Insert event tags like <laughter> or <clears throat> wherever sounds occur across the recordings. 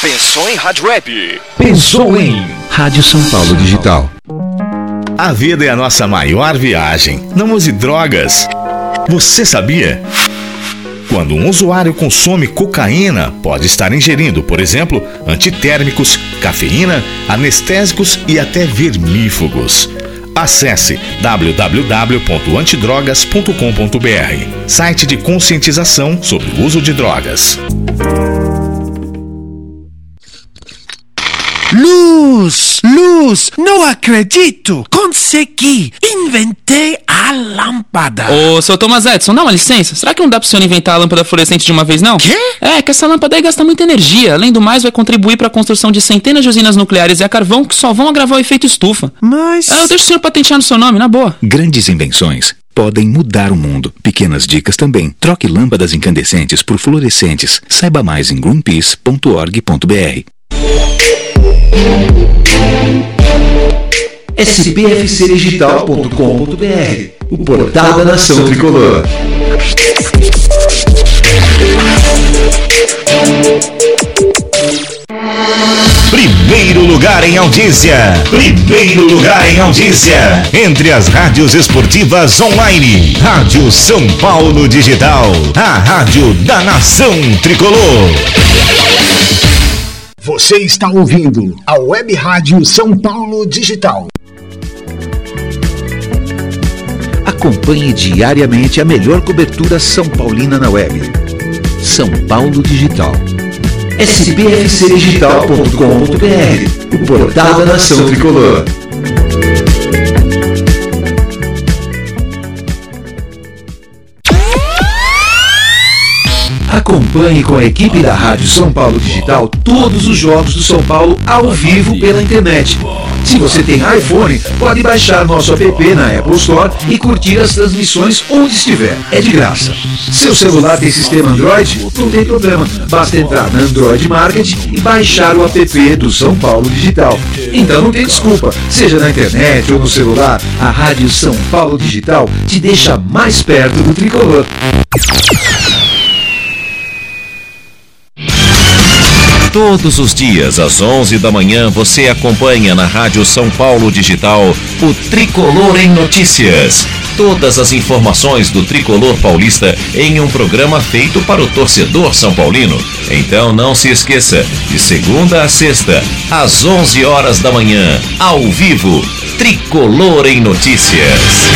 Pensou em Rádio Web? Pensou em Rádio São Paulo Digital. A vida é a nossa maior viagem. Não use drogas. Você sabia? Quando um usuário consome cocaína, pode estar ingerindo, por exemplo, antitérmicos, cafeína, anestésicos e até vermífugos. Acesse www.antidrogas.com.br, site de conscientização sobre o uso de drogas. Luz! Luz! Não acredito! Consegui! Inventei a lâmpada! Ô, seu Thomas Edison, dá uma licença. Será que não dá pro senhor inventar a lâmpada fluorescente de uma vez, não? Quê? É, que essa lâmpada aí gasta muita energia. Além do mais, vai contribuir para a construção de centenas de usinas nucleares e a carvão que só vão agravar o efeito estufa. Mas. É, eu deixo o senhor patentear no seu nome, na boa. Grandes invenções podem mudar o mundo. Pequenas dicas também. Troque lâmpadas incandescentes por fluorescentes. Saiba mais em greenpeace.org.br. spfcdigital.com.br O portal da nação tricolor. Primeiro lugar em audiência. Primeiro lugar em audiência. Entre as rádios esportivas online. Rádio São Paulo Digital. A rádio da nação tricolor. Você está ouvindo a Web Rádio São Paulo Digital. Acompanhe diariamente a melhor cobertura São Paulina na web. São Paulo Digital. spfcdigital.com.br O portal da nação tricolor. Acompanhe com a equipe da Rádio São Paulo Digital todos os jogos do São Paulo ao vivo pela internet. Se você tem iPhone, pode baixar nosso app na Apple Store e curtir as transmissões onde estiver. É de graça. Seu celular tem sistema Android? Não tem problema. Basta entrar na Android Market e baixar o app do São Paulo Digital. Então não tem desculpa. Seja na internet ou no celular, a Rádio São Paulo Digital te deixa mais perto do tricolor. Todos os dias, às 11 da manhã, você acompanha na Rádio São Paulo Digital o Tricolor em Notícias. Todas as informações do Tricolor Paulista em um programa feito para o torcedor são paulino. Então não se esqueça, de segunda a sexta, às 11 horas da manhã, ao vivo, Tricolor em Notícias.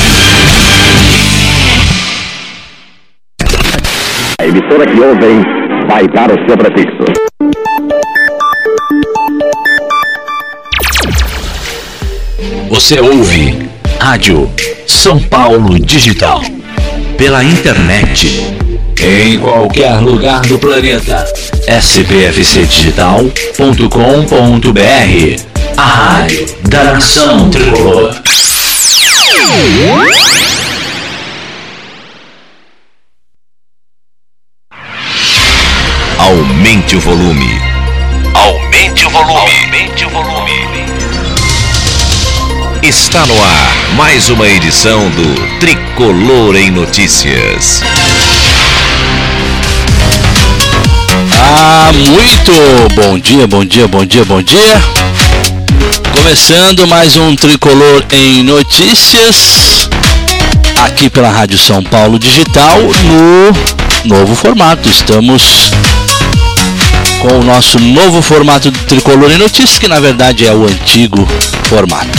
A emissora que ouvem vai dar o seu prefixo. Você ouve Rádio São Paulo Digital. Pela internet. Em qualquer lugar do planeta. spfcdigital.com.br A rádio da nação tricolor. Aumente o volume. Aumente o volume. Aumente o volume. Está no ar mais uma edição do Tricolor em Notícias. Ah, muito bom dia, bom dia, bom dia, bom dia. Começando mais um Tricolor em Notícias, aqui pela Rádio São Paulo Digital, no novo formato. Estamos com o nosso novo formato do Tricolor em Notícias, que na verdade é o antigo formato.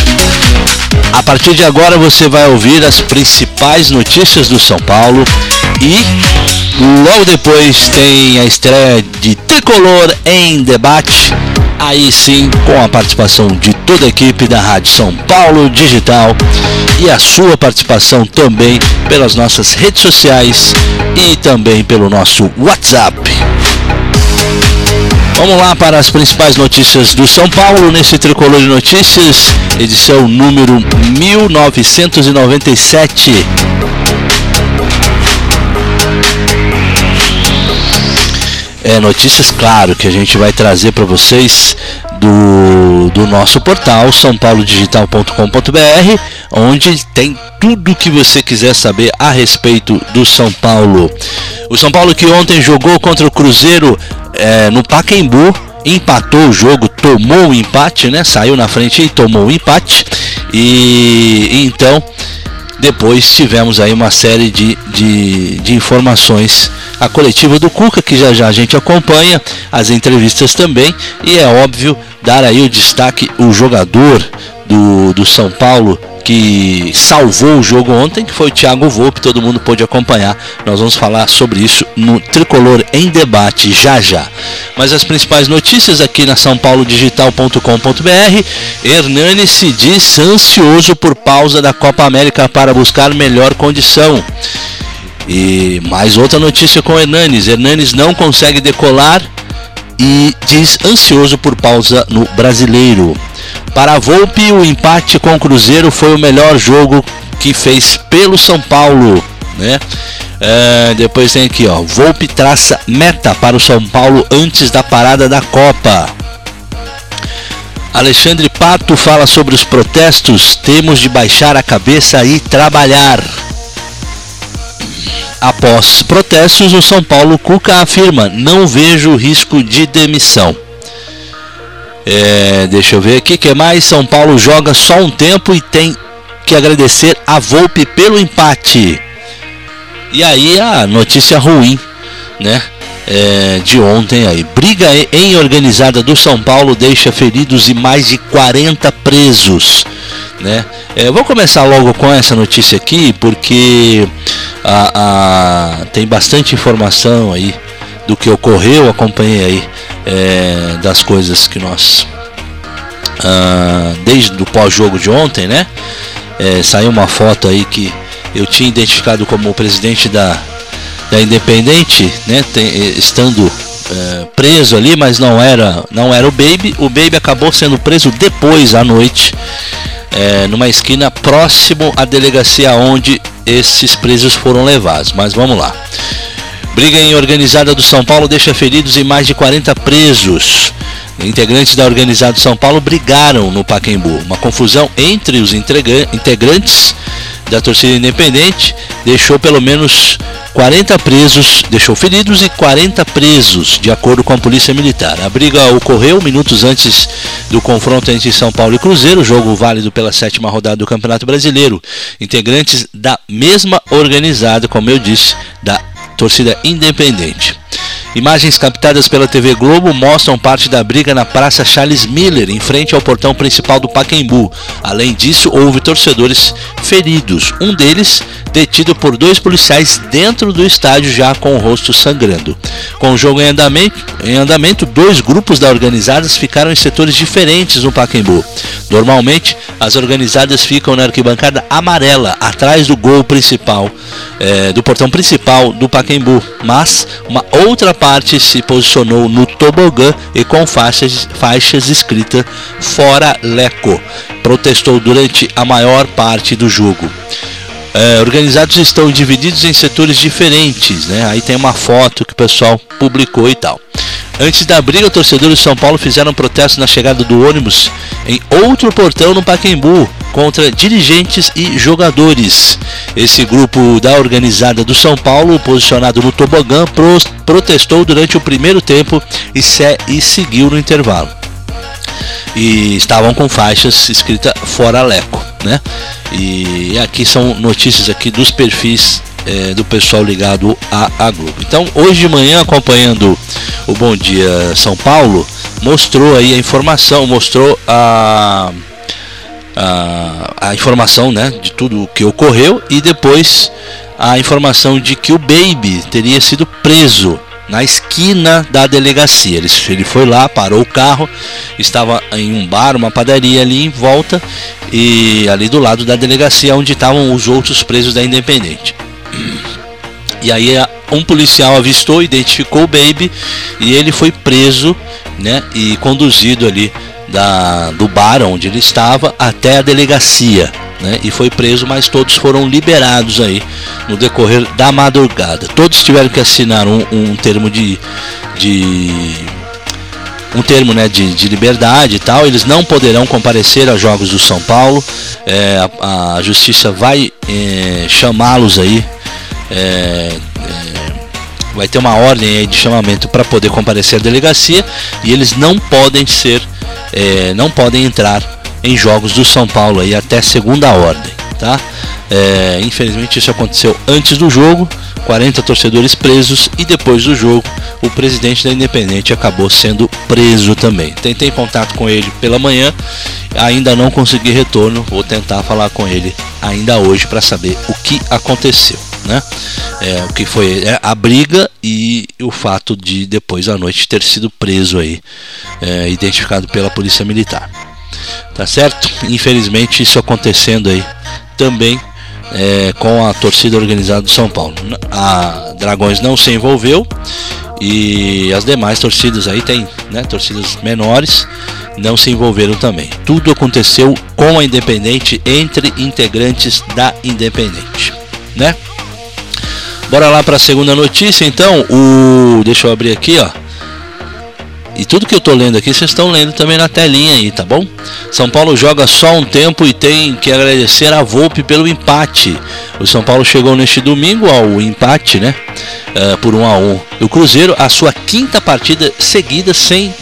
A partir de agora você vai ouvir as principais notícias do São Paulo e logo depois tem a estreia de Tricolor em Debate. Aí sim, com a participação de toda a equipe da Rádio São Paulo Digital e a sua participação também pelas nossas redes sociais e também pelo nosso WhatsApp. Vamos lá para as principais notícias do São Paulo nesse Tricolor de Notícias, edição número 1997. É, notícias, claro, que a gente vai trazer para vocês do, do nosso portal sãopaulodigital.com.br, onde tem tudo o que você quiser saber a respeito do São Paulo. O São Paulo que ontem jogou contra o Cruzeiro é, no Pacaembu empatou o jogo, tomou o empate, né? Saiu na frente e tomou o empate. E então depois tivemos aí uma série de, de, de, informações. A coletiva do Cuca, que já já a gente acompanha, as entrevistas também, e é óbvio dar aí o destaque o jogador do, do São Paulo que salvou o jogo ontem, que foi o Thiago Volpe, todo mundo pôde acompanhar. Nós vamos falar sobre isso no Tricolor em Debate já já. Mas as principais notícias aqui na sãopaulodigital.com.br. Hernani se diz ansioso por pausa da Copa América para buscar melhor condição. E mais outra notícia com Hernanes. Hernanes não consegue decolar e diz ansioso por pausa no brasileiro. Para a Volpe, o empate com o Cruzeiro foi o melhor jogo que fez pelo São Paulo. Né? É, depois tem aqui, ó. Volpe traça meta para o São Paulo antes da parada da Copa. Alexandre Pato fala sobre os protestos. Temos de baixar a cabeça e trabalhar. Após protestos, o São Paulo Cuca afirma: não vejo risco de demissão. É, deixa eu ver aqui que mais. São Paulo joga só um tempo e tem que agradecer a Volpe pelo empate. E aí a notícia ruim, né? É, de ontem aí. Briga em organizada do São Paulo deixa feridos e mais de 40 presos. Né? É, vou começar logo com essa notícia aqui porque a, a, tem bastante informação aí do que ocorreu, acompanhei aí é, das coisas que nós ah, desde o pós-jogo de ontem, né? É, saiu uma foto aí que eu tinha identificado como o presidente da, da Independente, né? Tem, estando é, preso ali, mas não era não era o Baby. O Baby acabou sendo preso depois à noite, é, numa esquina próximo à delegacia onde esses presos foram levados. Mas vamos lá. Briga em organizada do São Paulo deixa feridos e mais de 40 presos. Integrantes da organizada do São Paulo brigaram no Paquembu. Uma confusão entre os integrantes da torcida independente deixou pelo menos 40 presos, deixou feridos e 40 presos, de acordo com a Polícia Militar. A briga ocorreu minutos antes do confronto entre São Paulo e Cruzeiro, jogo válido pela sétima rodada do Campeonato Brasileiro. Integrantes da mesma organizada, como eu disse, da torcida independente. Imagens captadas pela TV Globo mostram parte da briga na Praça Charles Miller, em frente ao portão principal do Pacaembu. Além disso, houve torcedores feridos, um deles detido por dois policiais dentro do estádio já com o rosto sangrando. Com o jogo em andamento, em andamento dois grupos da organizadas ficaram em setores diferentes no Pacaembu. Normalmente, as organizadas ficam na arquibancada amarela, atrás do gol principal, é, do portão principal do Pacaembu, mas uma outra parte se posicionou no tobogã e com faixas, faixas escritas Fora Leco. Protestou durante a maior parte do jogo. É, organizados estão divididos em setores diferentes, né? Aí tem uma foto que o pessoal publicou e tal. Antes da briga, torcedores de São Paulo fizeram protesto na chegada do ônibus em outro portão no Pacaembu contra dirigentes e jogadores. Esse grupo da organizada do São Paulo, posicionado no tobogã, pro protestou durante o primeiro tempo e, se e seguiu no intervalo. E estavam com faixas escrita Fora Leco, né? E aqui são notícias aqui dos perfis é, do pessoal ligado à, à Globo. Então, hoje de manhã, acompanhando o Bom Dia São Paulo, mostrou aí a informação, mostrou a, a, a informação né, de tudo o que ocorreu e depois a informação de que o Baby teria sido preso na esquina da delegacia. Ele, ele foi lá, parou o carro, estava em um bar, uma padaria ali em volta e ali do lado da delegacia onde estavam os outros presos da Independente. E aí um policial avistou, identificou o Baby e ele foi preso, né, e conduzido ali da, do bar onde ele estava até a delegacia. Né, e foi preso, mas todos foram liberados aí no decorrer da madrugada. Todos tiveram que assinar um, um termo de, de um termo né, de, de, liberdade e tal. Eles não poderão comparecer aos Jogos do São Paulo. É, a, a, justiça vai é, chamá-los aí é, é, vai ter uma ordem de chamamento para poder comparecer à delegacia e eles não podem ser, é, não podem entrar em jogos do São Paulo aí até segunda ordem, tá? É, infelizmente isso aconteceu antes do jogo, 40 torcedores presos e depois do jogo o presidente da Independente acabou sendo preso também. Tentei contato com ele pela manhã, ainda não consegui retorno, vou tentar falar com ele ainda hoje para saber o que aconteceu, né? É, o que foi é, a briga e o fato de depois à noite ter sido preso aí, é, identificado pela polícia militar. Tá certo? Infelizmente isso acontecendo aí também é, com a torcida organizada do São Paulo. A Dragões não se envolveu e as demais torcidas aí tem, né, torcidas menores não se envolveram também. Tudo aconteceu com a Independente entre integrantes da Independente, né? Bora lá para a segunda notícia, então. O deixa eu abrir aqui, ó. E tudo que eu tô lendo aqui, vocês estão lendo também na telinha aí, tá bom? São Paulo joga só um tempo e tem que agradecer a Volpe pelo empate. O São Paulo chegou neste domingo ao empate, né? Uh, por 1 um a 1 um. O Cruzeiro, a sua quinta partida seguida sem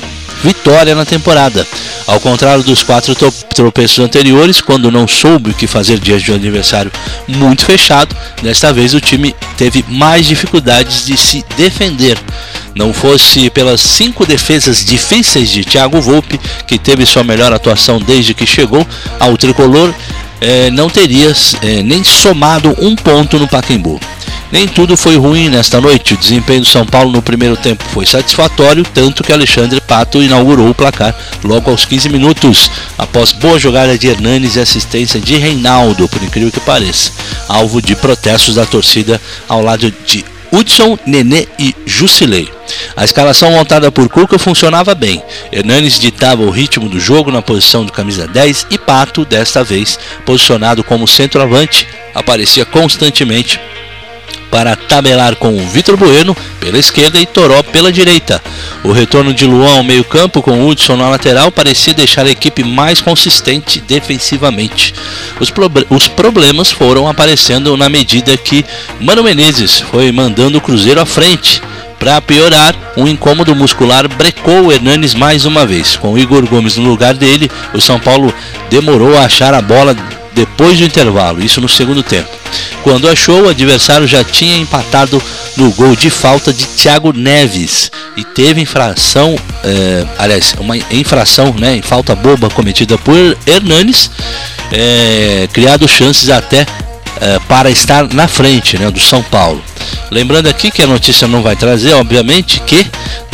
vitória na temporada. Ao contrário dos quatro tropeços anteriores, quando não soube o que fazer diante de um adversário muito fechado, desta vez o time teve mais dificuldades de se defender. Não fosse pelas cinco defesas difíceis de Thiago Volpe, que teve sua melhor atuação desde que chegou ao tricolor, eh, não teria eh, nem somado um ponto no Pacaembu. Nem tudo foi ruim nesta noite. O desempenho do São Paulo no primeiro tempo foi satisfatório, tanto que Alexandre Pato inaugurou o placar logo aos 15 minutos, após boa jogada de Hernanes e assistência de Reinaldo, por incrível que pareça, alvo de protestos da torcida ao lado de Hudson, Nenê e Jusilei. A escalação montada por Cuca funcionava bem. Hernanes ditava o ritmo do jogo na posição do camisa 10 e Pato, desta vez, posicionado como centroavante, aparecia constantemente para tabelar com Vitor Bueno pela esquerda e Toró pela direita. O retorno de Luan ao meio-campo com Hudson na lateral parecia deixar a equipe mais consistente defensivamente. Os, pro os problemas foram aparecendo na medida que Mano Menezes foi mandando o Cruzeiro à frente. Para piorar, um incômodo muscular brecou o Hernanes mais uma vez. Com Igor Gomes no lugar dele, o São Paulo demorou a achar a bola depois do intervalo, isso no segundo tempo. Quando achou, o adversário já tinha empatado no gol de falta de Thiago Neves e teve infração, é, aliás, uma infração, né, em falta boba cometida por Hernanes, é, criado chances até é, para estar na frente né, do São Paulo. Lembrando aqui que a notícia não vai trazer, obviamente, que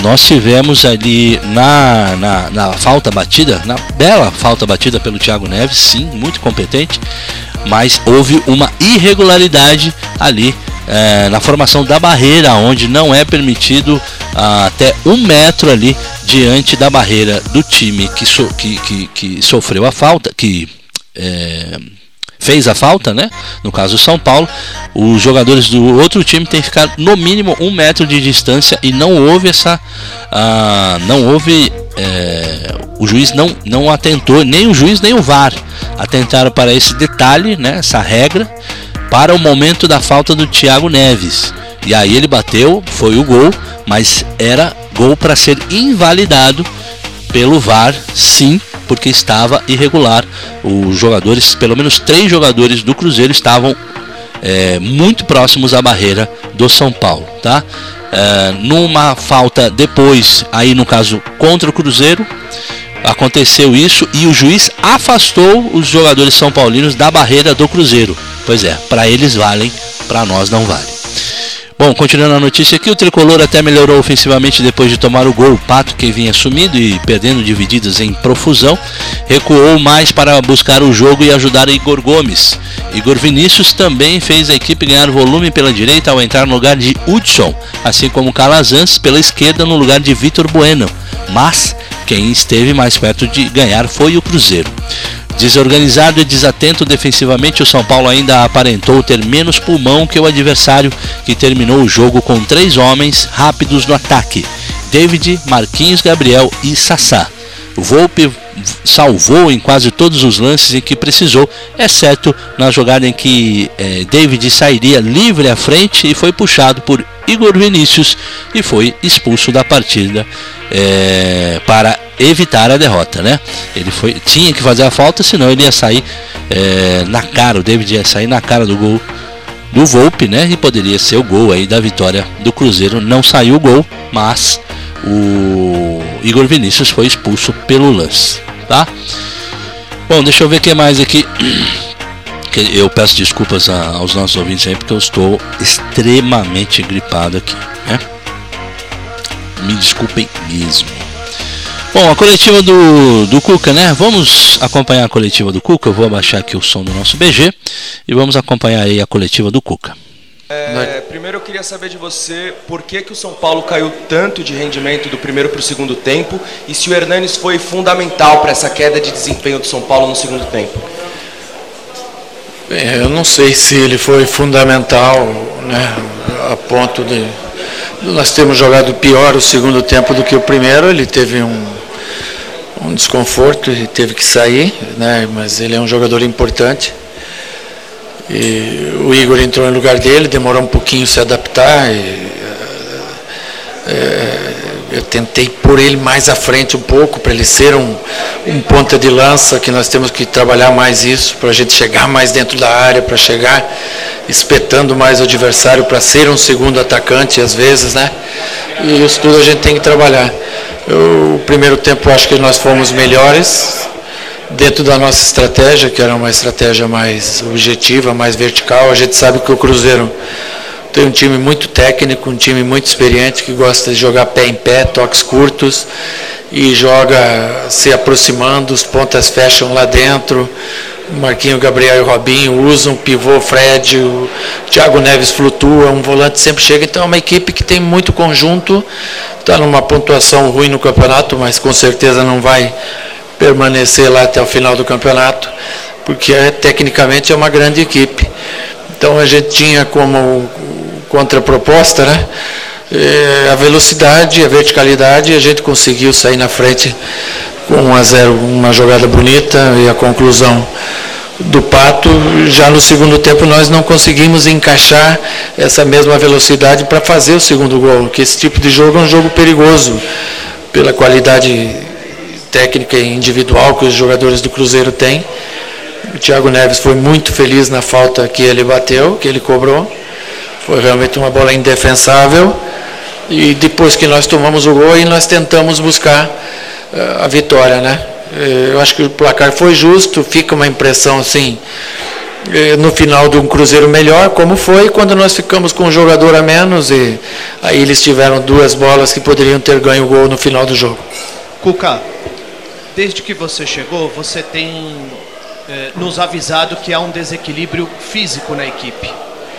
nós tivemos ali na, na, na falta batida, na bela falta batida pelo Thiago Neves, sim, muito competente, mas houve uma irregularidade ali é, na formação da barreira, onde não é permitido ah, até um metro ali diante da barreira do time que, so, que, que, que sofreu a falta, que é, fez a falta, né? No caso do São Paulo, os jogadores do outro time têm que ficar no mínimo um metro de distância e não houve essa, ah, não houve, é, o juiz não não atentou, nem o juiz nem o VAR atentaram para esse detalhe, né? Essa regra para o momento da falta do Thiago Neves. E aí ele bateu, foi o gol, mas era gol para ser invalidado pelo VAR, sim, porque estava irregular. Os jogadores, pelo menos três jogadores do Cruzeiro estavam é, muito próximos à barreira do São Paulo, tá? É, numa falta depois, aí no caso contra o Cruzeiro, aconteceu isso e o juiz afastou os jogadores são paulinos da barreira do Cruzeiro. Pois é, para eles valem, para nós não vale. Bom, continuando a notícia aqui, o tricolor até melhorou ofensivamente depois de tomar o gol. O Pato, que vinha sumido e perdendo divididas em profusão, recuou mais para buscar o jogo e ajudar Igor Gomes. Igor Vinícius também fez a equipe ganhar volume pela direita ao entrar no lugar de Hudson, assim como Calazans pela esquerda no lugar de Vitor Bueno. Mas quem esteve mais perto de ganhar foi o Cruzeiro. Desorganizado e desatento defensivamente, o São Paulo ainda aparentou ter menos pulmão que o adversário, que terminou o jogo com três homens rápidos no ataque: David, Marquinhos Gabriel e Sassá. Volpe salvou em quase todos os lances em que precisou, exceto na jogada em que eh, David sairia livre à frente e foi puxado por Igor Vinícius e foi expulso da partida é, para evitar a derrota, né? Ele foi, tinha que fazer a falta, senão ele ia sair é, na cara, o David ia sair na cara do gol do Volpe, né? E poderia ser o gol aí da vitória do Cruzeiro. Não saiu o gol, mas o Igor Vinícius foi expulso pelo lance, tá? Bom, deixa eu ver o que mais aqui. <clears throat> Eu peço desculpas aos nossos ouvintes aí porque eu estou extremamente gripado aqui, né? Me desculpem mesmo. Bom, a coletiva do, do Cuca, né? Vamos acompanhar a coletiva do Cuca. Eu vou abaixar aqui o som do nosso BG e vamos acompanhar aí a coletiva do Cuca. É, primeiro eu queria saber de você por que, que o São Paulo caiu tanto de rendimento do primeiro para o segundo tempo e se o Hernanes foi fundamental para essa queda de desempenho do São Paulo no segundo tempo. Bem, eu não sei se ele foi fundamental né, a ponto de nós temos jogado pior o segundo tempo do que o primeiro. Ele teve um, um desconforto e teve que sair, né? mas ele é um jogador importante. E o Igor entrou em lugar dele, demorou um pouquinho se adaptar. E, eu tentei pôr ele mais à frente um pouco, para ele ser um, um ponta de lança, que nós temos que trabalhar mais isso, para a gente chegar mais dentro da área, para chegar espetando mais o adversário, para ser um segundo atacante às vezes, né? E isso tudo a gente tem que trabalhar. Eu, o primeiro tempo acho que nós fomos melhores, dentro da nossa estratégia, que era uma estratégia mais objetiva, mais vertical. A gente sabe que o Cruzeiro tem um time muito técnico, um time muito experiente que gosta de jogar pé em pé, toques curtos e joga se aproximando, os pontas fecham lá dentro. Marquinho, Gabriel e Robinho usam, pivô Fred, o Thiago Neves flutua, um volante sempre chega. Então é uma equipe que tem muito conjunto, está numa pontuação ruim no campeonato, mas com certeza não vai permanecer lá até o final do campeonato, porque é, tecnicamente é uma grande equipe. Então a gente tinha como contraproposta, né? É, a velocidade, a verticalidade, a gente conseguiu sair na frente com 1 a 0, uma jogada bonita e a conclusão do Pato. Já no segundo tempo nós não conseguimos encaixar essa mesma velocidade para fazer o segundo gol, que esse tipo de jogo é um jogo perigoso pela qualidade técnica e individual que os jogadores do Cruzeiro têm. O Thiago Neves foi muito feliz na falta que ele bateu, que ele cobrou. Foi realmente uma bola indefensável. E depois que nós tomamos o gol, nós tentamos buscar uh, a vitória, né? Uh, eu acho que o placar foi justo, fica uma impressão assim, uh, no final de um Cruzeiro melhor, como foi quando nós ficamos com um jogador a menos e aí eles tiveram duas bolas que poderiam ter ganho o gol no final do jogo. Cuca, desde que você chegou, você tem eh, nos avisado que há um desequilíbrio físico na equipe.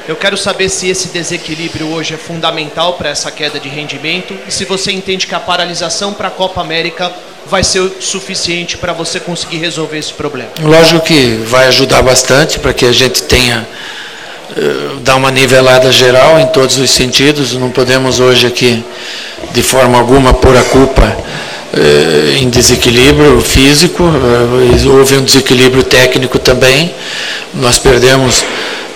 Eu quero saber se esse desequilíbrio hoje é fundamental para essa queda de rendimento e se você entende que a paralisação para a Copa América vai ser suficiente para você conseguir resolver esse problema. Lógico que vai ajudar bastante para que a gente tenha uh, dar uma nivelada geral em todos os sentidos. Não podemos hoje aqui de forma alguma pôr a culpa eh, em desequilíbrio físico, eh, houve um desequilíbrio técnico também. Nós perdemos eh,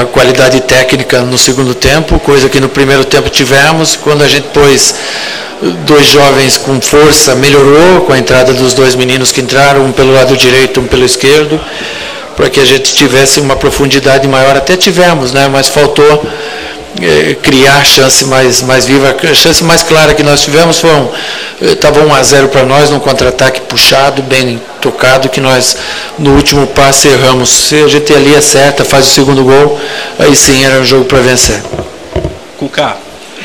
a qualidade técnica no segundo tempo, coisa que no primeiro tempo tivemos. Quando a gente pôs dois jovens com força, melhorou com a entrada dos dois meninos que entraram, um pelo lado direito, um pelo esquerdo, para que a gente tivesse uma profundidade maior. Até tivemos, né? mas faltou é, criar chance mais, mais viva. A chance mais clara que nós tivemos foi um. Estava eh, 1 a 0 para nós, num contra-ataque puxado, bem tocado, que nós no último passe erramos. Se a gente ali acerta, faz o segundo gol, aí sim era um jogo para vencer. Cuca,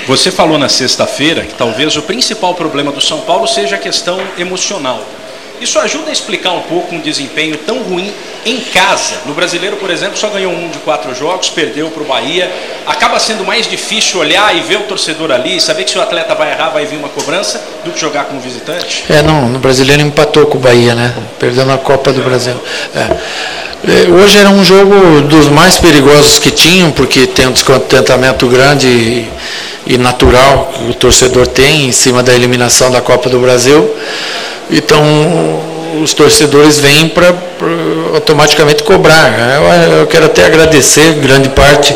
você falou na sexta-feira que talvez o principal problema do São Paulo seja a questão emocional. Isso ajuda a explicar um pouco um desempenho tão ruim em casa. No brasileiro, por exemplo, só ganhou um de quatro jogos, perdeu para o Bahia. Acaba sendo mais difícil olhar e ver o torcedor ali, saber que se o atleta vai errar, vai vir uma cobrança, do que jogar como visitante? É, não, no brasileiro empatou com o Bahia, né? Perdeu na Copa do Brasil. É. hoje era um jogo dos mais perigosos que tinham, porque tem um descontentamento grande e, natural que o torcedor tem em cima da eliminação da Copa do Brasil. Então, os torcedores vêm para automaticamente cobrar. Eu, eu, quero até agradecer grande parte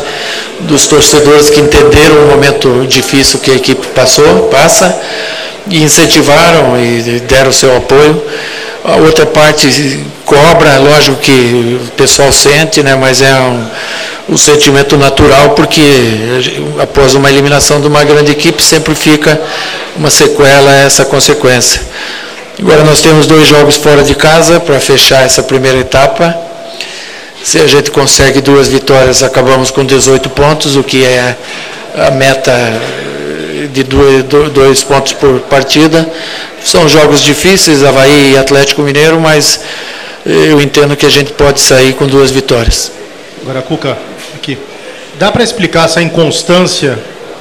dos torcedores que entenderam o momento difícil que a equipe passou, passa, e incentivaram e deram seu apoio. A outra parte cobra, lógico que o pessoal sente, né, mas é um, um sentimento natural, porque após uma eliminação de uma grande equipe sempre fica uma sequela, essa consequência. Agora nós temos dois jogos fora de casa para fechar essa primeira etapa. Se a gente consegue duas vitórias, acabamos com 18 pontos, o que é a meta de dois, dois pontos por partida. São jogos difíceis, Havaí e Atlético Mineiro, mas eu entendo que a gente pode sair com duas vitórias. Agora, Cuca, aqui. Dá para explicar essa inconstância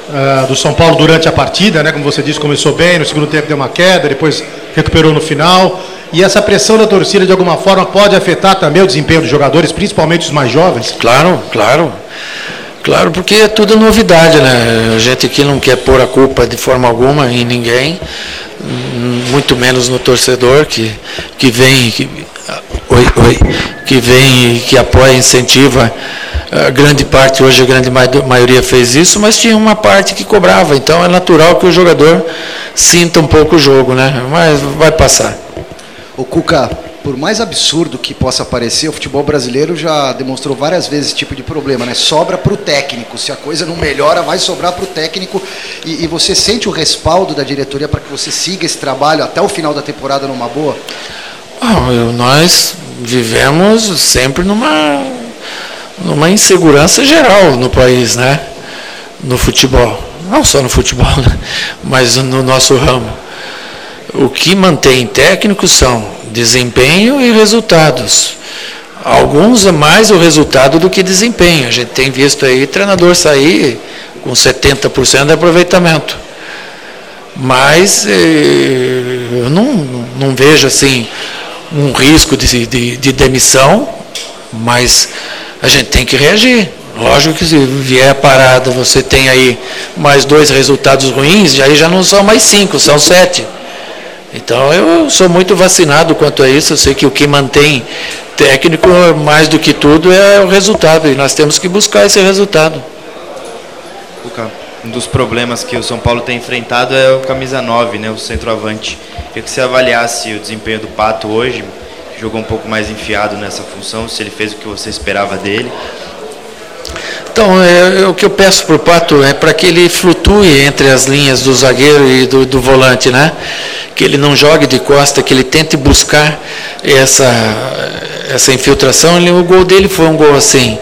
uh, do São Paulo durante a partida, né? Como você disse, começou bem, no segundo tempo deu uma queda, depois recuperou no final. E essa pressão da torcida, de alguma forma, pode afetar também o desempenho dos jogadores, principalmente os mais jovens? Claro, claro. Claro, porque é tudo novidade, né? A gente aqui não quer pôr a culpa de forma alguma em ninguém, muito menos no torcedor que, que vem, que, oi, oi, que vem, que apoia, incentiva a grande parte, hoje a grande maioria fez isso, mas tinha uma parte que cobrava. Então é natural que o jogador sinta um pouco o jogo, né? Mas vai passar. O Cuca, por mais absurdo que possa parecer, o futebol brasileiro já demonstrou várias vezes esse tipo de problema, né? Sobra para o técnico. Se a coisa não melhora, vai sobrar para o técnico. E, e, você sente o respaldo da diretoria para que você siga esse trabalho até o final da temporada numa boa? Ah, nós vivemos sempre numa numa insegurança geral no país, né? No futebol. Não só no futebol, <laughs> mas no nosso ramo. O que mantém técnicos são desempenho e resultados. Alguns é mais o resultado do que desempenho. A gente tem visto aí treinador sair com 70% de aproveitamento. Mas eh, eu não, não vejo assim um risco de, de, de demissão, mas a gente tem que reagir. Lógico que se vier a parada, você tem aí mais dois resultados ruins, aí já não são mais cinco, são sete. Então eu sou muito vacinado quanto a isso, eu sei que o que mantém técnico, mais do que tudo, é o resultado, e nós temos que buscar esse resultado. Um dos problemas que o São Paulo tem enfrentado é o camisa 9, né, o centroavante. Queria que você avaliasse o desempenho do Pato hoje, jogou um pouco mais enfiado nessa função, se ele fez o que você esperava dele. Então, é, é o que eu peço para o Pato é para que ele flutue entre as linhas do zagueiro e do, do, volante, né? Que ele não jogue de costa, que ele tente buscar essa, essa infiltração. Ele, o gol dele foi um gol assim.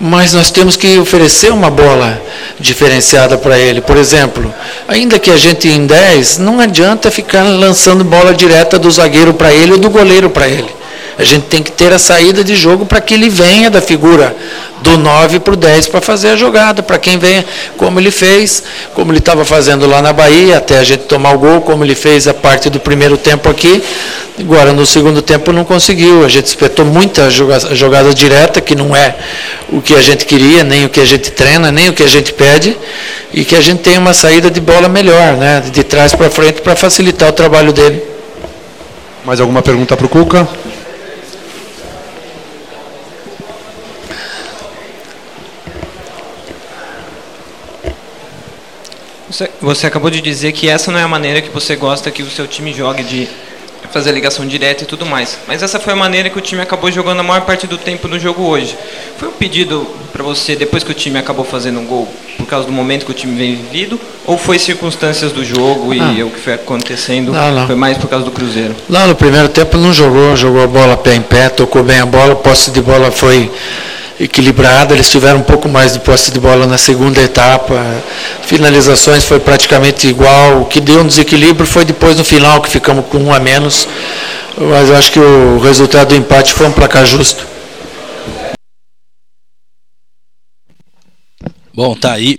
Mas nós temos que oferecer uma bola diferenciada para ele. Por exemplo, ainda que a gente em 10, não adianta ficar lançando bola direta do zagueiro para ele ou do goleiro para ele. A gente tem que ter a saída de jogo para que ele venha da figura do 9 para o 10 para fazer a jogada, para quem venha, como ele fez, como ele estava fazendo lá na Bahia, até a gente tomar o gol, como ele fez a parte do primeiro tempo aqui. Agora no segundo tempo não conseguiu. A gente espetou muita jogada, jogada direta, que não é o que a gente queria, nem o que a gente treina, nem o que a gente pede, e que a gente tenha uma saída de bola melhor, né? de trás para frente, para facilitar o trabalho dele. Mais alguma pergunta para o Cuca? Você, você acabou de dizer que essa não é a maneira que você gosta que o seu time jogue, de fazer ligação direta e tudo mais. Mas essa foi a maneira que o time acabou jogando a maior parte do tempo no jogo hoje. Foi um pedido para você depois que o time acabou fazendo um gol por causa do momento que o time vem vivido? Ou foi circunstâncias do jogo e ah. o que foi acontecendo não, não. foi mais por causa do Cruzeiro? Não, no primeiro tempo não jogou, jogou a bola pé em pé, tocou bem a bola, posse de bola foi equilibrada, eles tiveram um pouco mais de posse de bola na segunda etapa, finalizações foi praticamente igual, o que deu um desequilíbrio foi depois no final, que ficamos com um a menos, mas eu acho que o resultado do empate foi um placar justo. Bom, tá aí,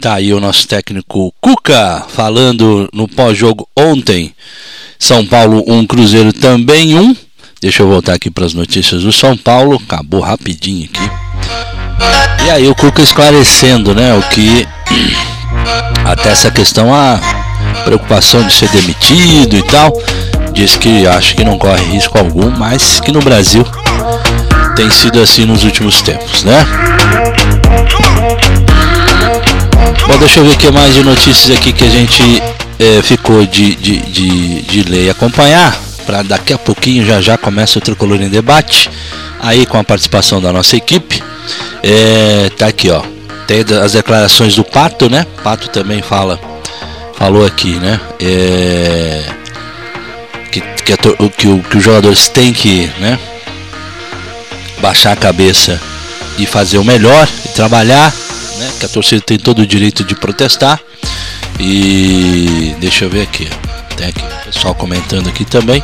tá aí o nosso técnico Cuca falando no pós-jogo ontem. São Paulo 1, um, Cruzeiro também 1. Um. Deixa eu voltar aqui para as notícias do São Paulo. Acabou rapidinho aqui. E aí o Cuca esclarecendo, né, o que <clears throat> até essa questão a preocupação de ser demitido e tal. diz que acha que não corre risco algum, mas que no Brasil tem sido assim nos últimos tempos, né? Bom, deixa eu ver o que mais de notícias aqui que a gente é, ficou de, de, de, de ler e acompanhar. Para daqui a pouquinho já já começa o Tricolor em Debate. Aí com a participação da nossa equipe. É, tá aqui, ó. Tem as declarações do Pato, né? Pato também fala, falou aqui, né? É, que, que, que, que, que os jogadores têm que, né? Baixar a cabeça e fazer o melhor e trabalhar, né? Que a torcida tem todo o direito de protestar. E deixa eu ver aqui. Tem aqui o pessoal comentando aqui também.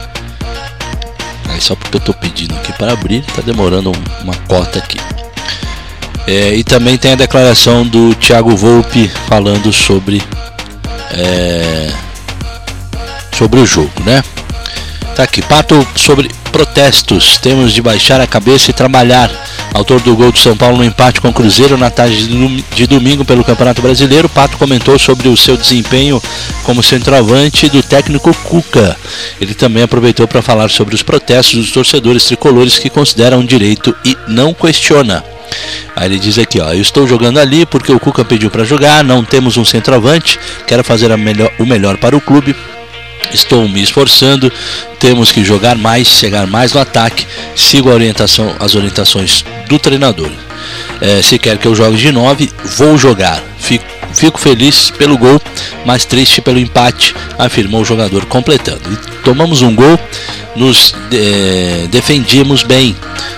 Aí só porque eu estou pedindo aqui para abrir, está demorando uma cota aqui. É, e também tem a declaração do Thiago Volpe falando sobre é, sobre o jogo, né? Tá aqui, Pato sobre protestos. Temos de baixar a cabeça e trabalhar. Autor do gol de São Paulo no empate com o Cruzeiro na tarde de domingo pelo Campeonato Brasileiro, Pato comentou sobre o seu desempenho como centroavante do técnico Cuca. Ele também aproveitou para falar sobre os protestos dos torcedores tricolores que consideram direito e não questiona. Aí ele diz aqui, ó, eu estou jogando ali porque o Cuca pediu para jogar, não temos um centroavante, quero fazer melhor, o melhor para o clube, Estou me esforçando, temos que jogar mais, chegar mais no ataque. Sigo orientação, as orientações do treinador. É, se quer que eu jogue de 9, vou jogar. Fico, fico, feliz pelo gol, mas triste pelo empate, afirmou o jogador completando. E tomamos um gol, nos é, defendíamos bem.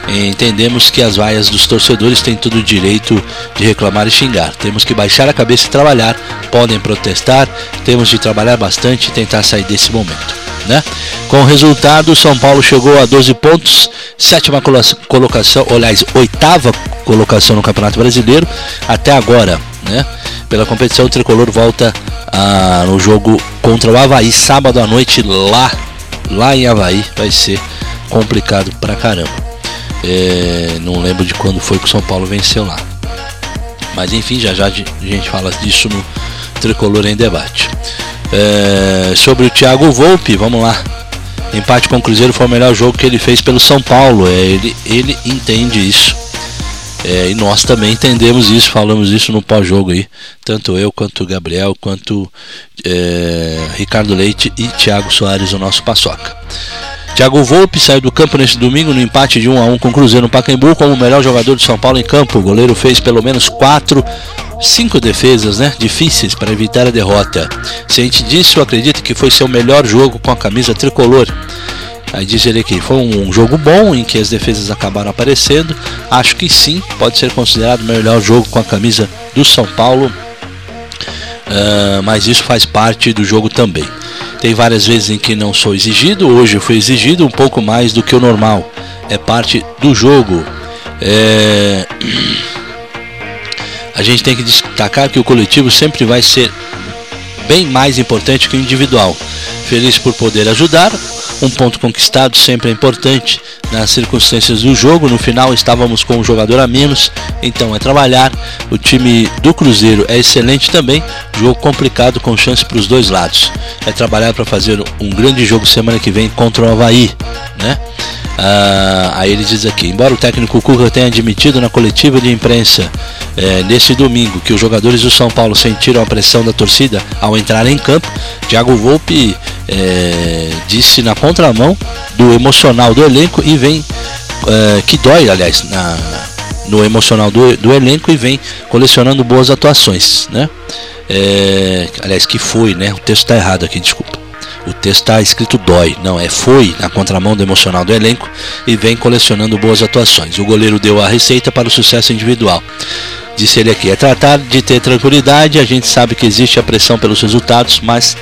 Entendemos que as vaias dos torcedores têm todo o direito de reclamar e xingar. Temos que baixar a cabeça e trabalhar. Podem protestar, temos de trabalhar bastante e tentar sair desse momento. Né? Com o resultado, São Paulo chegou a 12 pontos, sétima colocação, aliás, oitava colocação no Campeonato Brasileiro até agora, né? Pela competição, o tricolor volta ah, no jogo contra o Havaí sábado à noite lá, lá em Havaí. Vai ser complicado pra caramba. É, não lembro de quando foi que o São Paulo venceu lá. Mas enfim, já já a gente fala disso no Tricolor em Debate. É, sobre o Thiago Volpe, vamos lá. Empate com o Cruzeiro foi o melhor jogo que ele fez pelo São Paulo. É, ele, ele entende isso. É, e nós também entendemos isso, falamos isso no pós-jogo aí. Tanto eu, quanto o Gabriel, quanto é, Ricardo Leite e Thiago Soares, o nosso paçoca. Thiago Volpe saiu do campo neste domingo no empate de 1 a 1 com o Cruzeiro no Pacaembu como o melhor jogador de São Paulo em campo. O goleiro fez pelo menos quatro cinco defesas né, difíceis para evitar a derrota. Ciente disso, acredito que foi seu melhor jogo com a camisa tricolor. Aí diz ele aqui, foi um jogo bom em que as defesas acabaram aparecendo. Acho que sim, pode ser considerado o melhor jogo com a camisa do São Paulo. Uh, mas isso faz parte do jogo também. Tem várias vezes em que não sou exigido, hoje eu fui exigido um pouco mais do que o normal. É parte do jogo. É... <clears throat> a gente tem que destacar que o coletivo sempre vai ser bem mais importante que o individual. Feliz por poder ajudar, um ponto conquistado sempre é importante nas circunstâncias do jogo. No final estávamos com um jogador a menos, então é trabalhar. O time do Cruzeiro é excelente também, jogo complicado com chance para os dois lados. É trabalhar para fazer um grande jogo semana que vem contra o Havaí, né? Ah, aí ele diz aqui: embora o técnico Cuca tenha admitido na coletiva de imprensa é, neste domingo que os jogadores do São Paulo sentiram a pressão da torcida ao entrar em campo, Thiago Volpe é, disse na contramão do emocional do elenco e vem é, que dói, aliás, na, no emocional do, do elenco e vem colecionando boas atuações, né? Aliás, que foi, né? O texto está errado aqui, desculpa. O texto está escrito dói, não, é foi na contramão do emocional do elenco e vem colecionando boas atuações. O goleiro deu a receita para o sucesso individual. Disse ele aqui, é tratar de ter tranquilidade, a gente sabe que existe a pressão pelos resultados, mas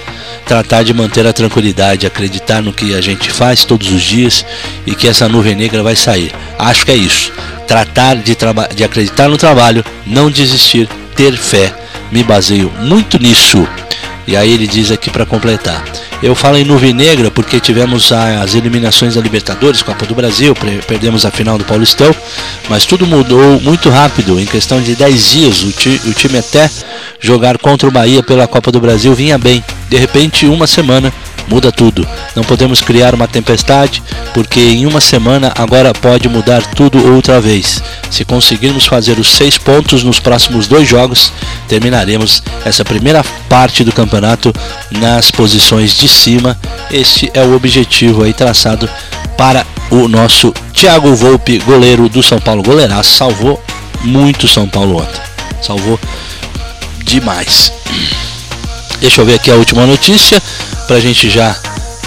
tratar de manter a tranquilidade, acreditar no que a gente faz todos os dias e que essa nuvem negra vai sair. Acho que é isso. Tratar de, de acreditar no trabalho, não desistir, ter fé. Me baseio muito nisso. E aí ele diz aqui para completar. Eu falo em nuvem negra porque tivemos as eliminações da Libertadores, Copa do Brasil, perdemos a final do Paulistão, mas tudo mudou muito rápido. Em questão de 10 dias, o, ti, o time até jogar contra o Bahia pela Copa do Brasil vinha bem. De repente, uma semana, muda tudo. Não podemos criar uma tempestade, porque em uma semana agora pode mudar tudo outra vez. Se conseguirmos fazer os seis pontos nos próximos dois jogos, terminaremos essa primeira parte do campeonato nas posições de cima. Este é o objetivo aí traçado para o nosso Thiago Volpe, goleiro do São Paulo. Goleiraço, salvou muito São Paulo ontem. Salvou demais. Deixa eu ver aqui a última notícia para a gente já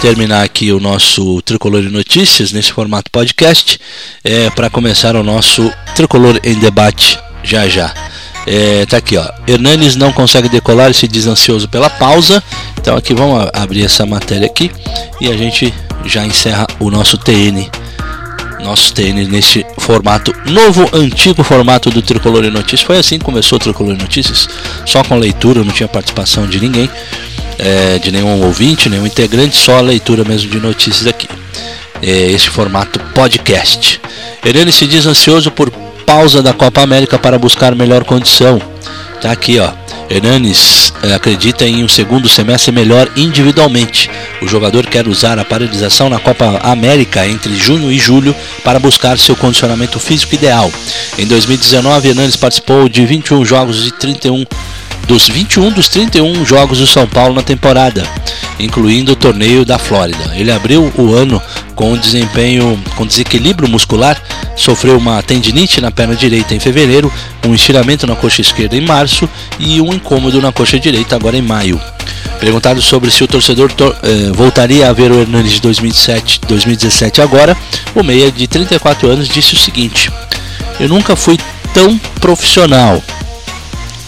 terminar aqui o nosso Tricolor em Notícias nesse formato podcast. É, para começar o nosso Tricolor em Debate já já. É, tá aqui, ó. Hernanes não consegue decolar e se diz ansioso pela pausa. Então aqui vamos abrir essa matéria aqui e a gente já encerra o nosso TN. Nosso TN neste formato novo, antigo formato do Tricolor em Notícias. Foi assim que começou o Tricolor em Notícias, só com leitura, não tinha participação de ninguém, é, de nenhum ouvinte, nenhum integrante, só a leitura mesmo de notícias aqui. É, este formato podcast. Hernanes se diz ansioso por pausa da Copa América para buscar melhor condição. Tá aqui, ó. Hernanes eh, acredita em um segundo semestre melhor individualmente. O jogador quer usar a paralisação na Copa América entre junho e julho para buscar seu condicionamento físico ideal. Em 2019, Hernanes participou de 21 jogos e 31 dos 21 dos 31 jogos do São Paulo na temporada, incluindo o torneio da Flórida. Ele abriu o ano com desempenho com desequilíbrio muscular, sofreu uma tendinite na perna direita em fevereiro, um estiramento na coxa esquerda em março e um incômodo na coxa direita agora em maio. Perguntado sobre se o torcedor tor eh, voltaria a ver o Hernandes de 2007, 2017 agora, o meia de 34 anos disse o seguinte: Eu nunca fui tão profissional.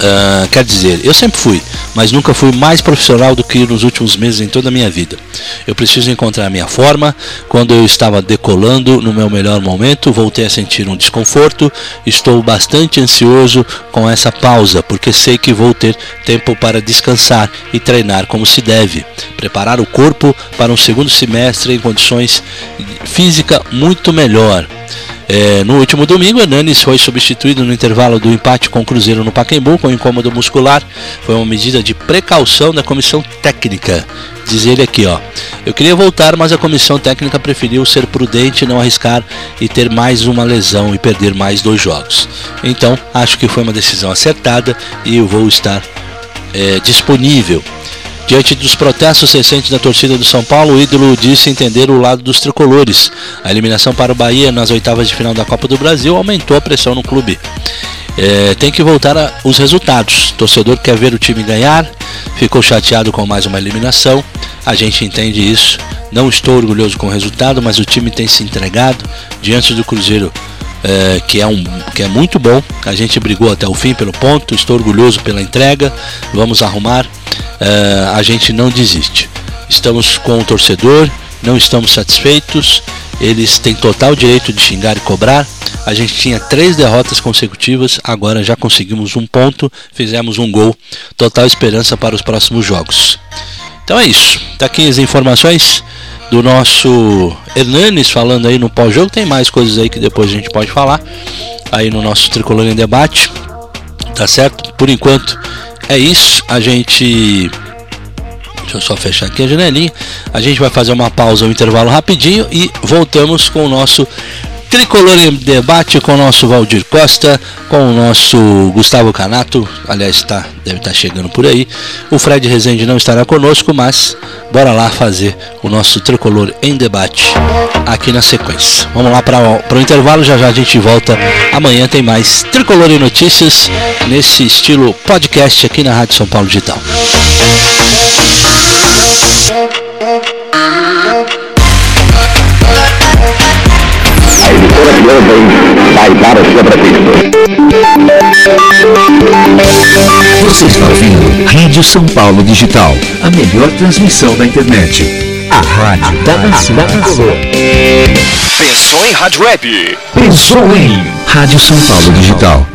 Uh, quer dizer, eu sempre fui, mas nunca fui mais profissional do que nos últimos meses em toda a minha vida. Eu preciso encontrar a minha forma. Quando eu estava decolando no meu melhor momento, voltei a sentir um desconforto. Estou bastante ansioso com essa pausa, porque sei que vou ter tempo para descansar e treinar como se deve. Preparar o corpo para um segundo semestre em condições física muito melhor. É, no último domingo, Hernanes foi substituído no intervalo do empate com o Cruzeiro no Pacaembu com incômodo muscular. Foi uma medida de precaução da comissão técnica. Diz ele aqui, ó. Eu queria voltar, mas a comissão técnica preferiu ser prudente, não arriscar e ter mais uma lesão e perder mais dois jogos. Então, acho que foi uma decisão acertada e eu vou estar é, disponível. Diante dos protestos recentes da torcida do São Paulo, o ídolo disse entender o lado dos tricolores. A eliminação para o Bahia nas oitavas de final da Copa do Brasil aumentou a pressão no clube. É, tem que voltar a, os resultados. Torcedor quer ver o time ganhar, ficou chateado com mais uma eliminação. A gente entende isso. Não estou orgulhoso com o resultado, mas o time tem se entregado diante do Cruzeiro. É, que, é um, que é muito bom. A gente brigou até o fim pelo ponto. Estou orgulhoso pela entrega. Vamos arrumar uh, a gente não desiste. Estamos com o torcedor, não estamos satisfeitos, eles têm total direito de xingar e cobrar. A gente tinha três derrotas consecutivas, agora já conseguimos um ponto, fizemos um gol. Total esperança para os próximos jogos. Então é isso. Tá aqui as informações do nosso Hernanes falando aí no pós-jogo. Tem mais coisas aí que depois a gente pode falar aí no nosso Tricolor em Debate. Tá certo? Por enquanto é isso. A gente. Deixa eu só fechar aqui a janelinha. A gente vai fazer uma pausa, um intervalo rapidinho e voltamos com o nosso Tricolor em debate com o nosso Valdir Costa, com o nosso Gustavo Canato, aliás, tá, deve estar tá chegando por aí. O Fred Rezende não estará conosco, mas bora lá fazer o nosso Tricolor em debate aqui na sequência. Vamos lá para o intervalo, já já a gente volta. Amanhã tem mais Tricolor em Notícias nesse estilo podcast aqui na Rádio São Paulo Digital. A emissora vai dar o seu prefixo. Você está ouvindo Rádio São Paulo Digital, a melhor transmissão da internet. A rádio da nação. Pensou em Rádio Web? Pensou em Rádio São Paulo Digital.